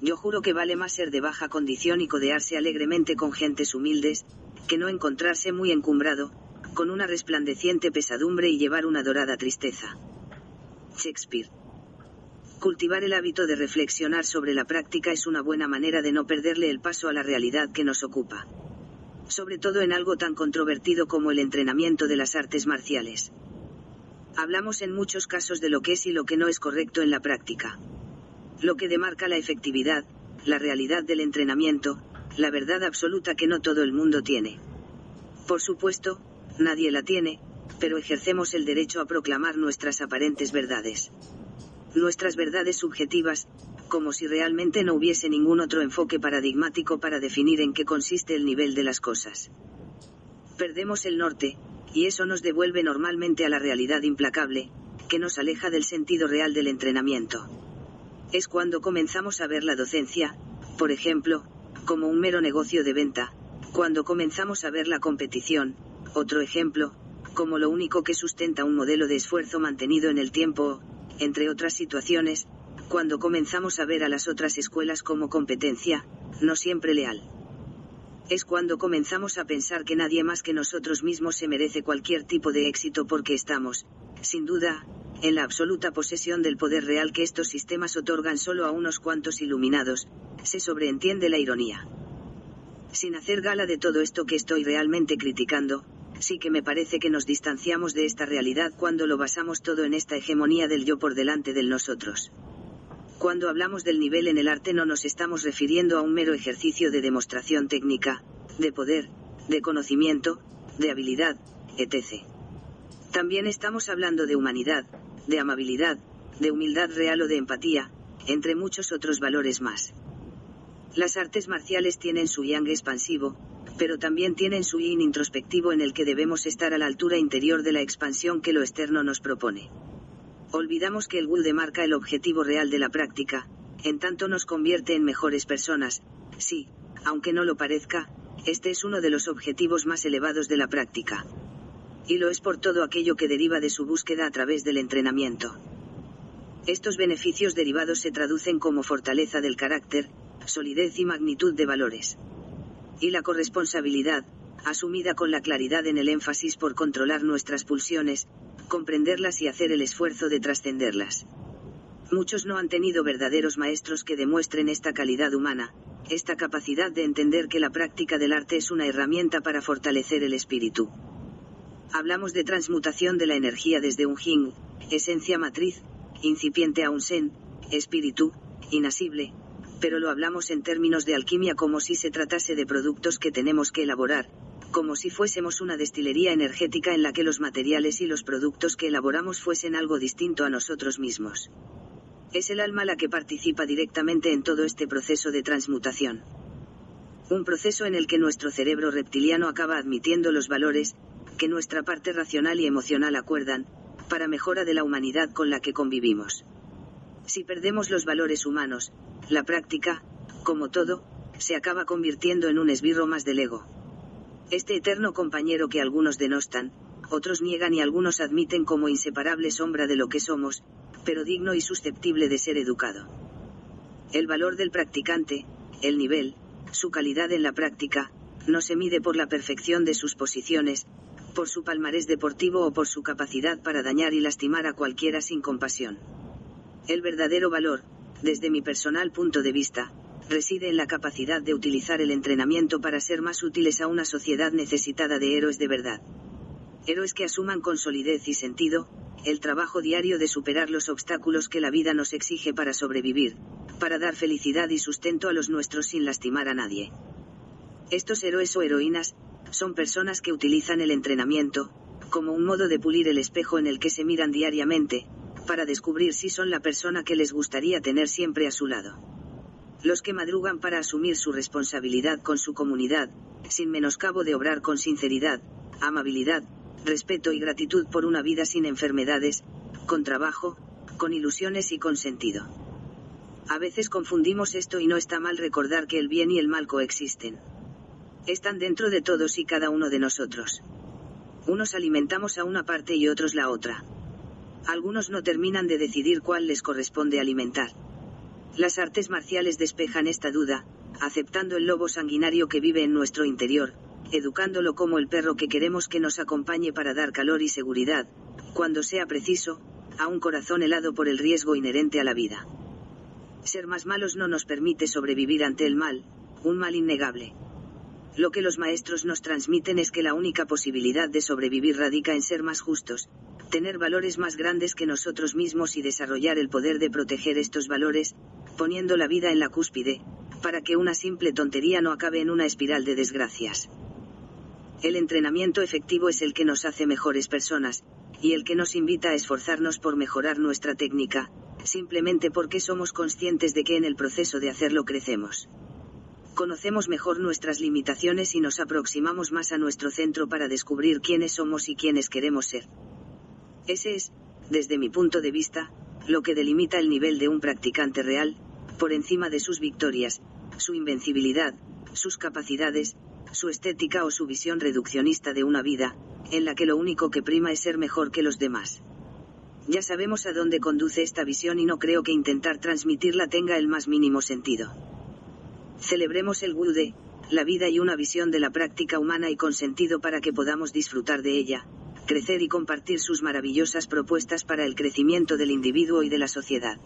Yo juro que vale más ser de baja condición y codearse alegremente con gentes humildes, que no encontrarse muy encumbrado, con una resplandeciente pesadumbre y llevar una dorada tristeza. Shakespeare. Cultivar el hábito de reflexionar sobre la práctica es una buena manera de no perderle el paso a la realidad que nos ocupa. Sobre todo en algo tan controvertido como el entrenamiento de las artes marciales. Hablamos en muchos casos de lo que es y lo que no es correcto en la práctica. Lo que demarca la efectividad, la realidad del entrenamiento, la verdad absoluta que no todo el mundo tiene. Por supuesto, nadie la tiene, pero ejercemos el derecho a proclamar nuestras aparentes verdades. Nuestras verdades subjetivas, como si realmente no hubiese ningún otro enfoque paradigmático para definir en qué consiste el nivel de las cosas. Perdemos el norte, y eso nos devuelve normalmente a la realidad implacable, que nos aleja del sentido real del entrenamiento. Es cuando comenzamos a ver la docencia, por ejemplo, como un mero negocio de venta, cuando comenzamos a ver la competición, otro ejemplo, como lo único que sustenta un modelo de esfuerzo mantenido en el tiempo, entre otras situaciones, cuando comenzamos a ver a las otras escuelas como competencia, no siempre leal. Es cuando comenzamos a pensar que nadie más que nosotros mismos se merece cualquier tipo de éxito porque estamos, sin duda, en la absoluta posesión del poder real que estos sistemas otorgan solo a unos cuantos iluminados, se sobreentiende la ironía. Sin hacer gala de todo esto que estoy realmente criticando, sí que me parece que nos distanciamos de esta realidad cuando lo basamos todo en esta hegemonía del yo por delante del nosotros. Cuando hablamos del nivel en el arte no nos estamos refiriendo a un mero ejercicio de demostración técnica, de poder, de conocimiento, de habilidad, etc. También estamos hablando de humanidad, de amabilidad, de humildad real o de empatía, entre muchos otros valores más. Las artes marciales tienen su yang expansivo, pero también tienen su yin introspectivo en el que debemos estar a la altura interior de la expansión que lo externo nos propone. Olvidamos que el Gul marca el objetivo real de la práctica, en tanto nos convierte en mejores personas, sí, aunque no lo parezca, este es uno de los objetivos más elevados de la práctica. Y lo es por todo aquello que deriva de su búsqueda a través del entrenamiento. Estos beneficios derivados se traducen como fortaleza del carácter, solidez y magnitud de valores. Y la corresponsabilidad, asumida con la claridad en el énfasis por controlar nuestras pulsiones, comprenderlas y hacer el esfuerzo de trascenderlas. Muchos no han tenido verdaderos maestros que demuestren esta calidad humana, esta capacidad de entender que la práctica del arte es una herramienta para fortalecer el espíritu. Hablamos de transmutación de la energía desde un jing, esencia matriz, incipiente a un sen, espíritu, inasible, pero lo hablamos en términos de alquimia como si se tratase de productos que tenemos que elaborar, como si fuésemos una destilería energética en la que los materiales y los productos que elaboramos fuesen algo distinto a nosotros mismos. Es el alma la que participa directamente en todo este proceso de transmutación. Un proceso en el que nuestro cerebro reptiliano acaba admitiendo los valores, que nuestra parte racional y emocional acuerdan, para mejora de la humanidad con la que convivimos. Si perdemos los valores humanos, la práctica, como todo, se acaba convirtiendo en un esbirro más del ego. Este eterno compañero que algunos denostan, otros niegan y algunos admiten como inseparable sombra de lo que somos, pero digno y susceptible de ser educado. El valor del practicante, el nivel, su calidad en la práctica, no se mide por la perfección de sus posiciones, por su palmarés deportivo o por su capacidad para dañar y lastimar a cualquiera sin compasión. El verdadero valor, desde mi personal punto de vista, reside en la capacidad de utilizar el entrenamiento para ser más útiles a una sociedad necesitada de héroes de verdad. Héroes que asuman con solidez y sentido, el trabajo diario de superar los obstáculos que la vida nos exige para sobrevivir, para dar felicidad y sustento a los nuestros sin lastimar a nadie. Estos héroes o heroínas, son personas que utilizan el entrenamiento, como un modo de pulir el espejo en el que se miran diariamente, para descubrir si son la persona que les gustaría tener siempre a su lado los que madrugan para asumir su responsabilidad con su comunidad, sin menoscabo de obrar con sinceridad, amabilidad, respeto y gratitud por una vida sin enfermedades, con trabajo, con ilusiones y con sentido. A veces confundimos esto y no está mal recordar que el bien y el mal coexisten. Están dentro de todos y cada uno de nosotros. Unos alimentamos a una parte y otros la otra. Algunos no terminan de decidir cuál les corresponde alimentar. Las artes marciales despejan esta duda, aceptando el lobo sanguinario que vive en nuestro interior, educándolo como el perro que queremos que nos acompañe para dar calor y seguridad, cuando sea preciso, a un corazón helado por el riesgo inherente a la vida. Ser más malos no nos permite sobrevivir ante el mal, un mal innegable. Lo que los maestros nos transmiten es que la única posibilidad de sobrevivir radica en ser más justos, tener valores más grandes que nosotros mismos y desarrollar el poder de proteger estos valores, poniendo la vida en la cúspide, para que una simple tontería no acabe en una espiral de desgracias. El entrenamiento efectivo es el que nos hace mejores personas, y el que nos invita a esforzarnos por mejorar nuestra técnica, simplemente porque somos conscientes de que en el proceso de hacerlo crecemos. Conocemos mejor nuestras limitaciones y nos aproximamos más a nuestro centro para descubrir quiénes somos y quiénes queremos ser. Ese es, desde mi punto de vista, lo que delimita el nivel de un practicante real, por encima de sus victorias, su invencibilidad, sus capacidades, su estética o su visión reduccionista de una vida, en la que lo único que prima es ser mejor que los demás. Ya sabemos a dónde conduce esta visión y no creo que intentar transmitirla tenga el más mínimo sentido. Celebremos el Wude, la vida y una visión de la práctica humana y con sentido para que podamos disfrutar de ella, crecer y compartir sus maravillosas propuestas para el crecimiento del individuo y de la sociedad.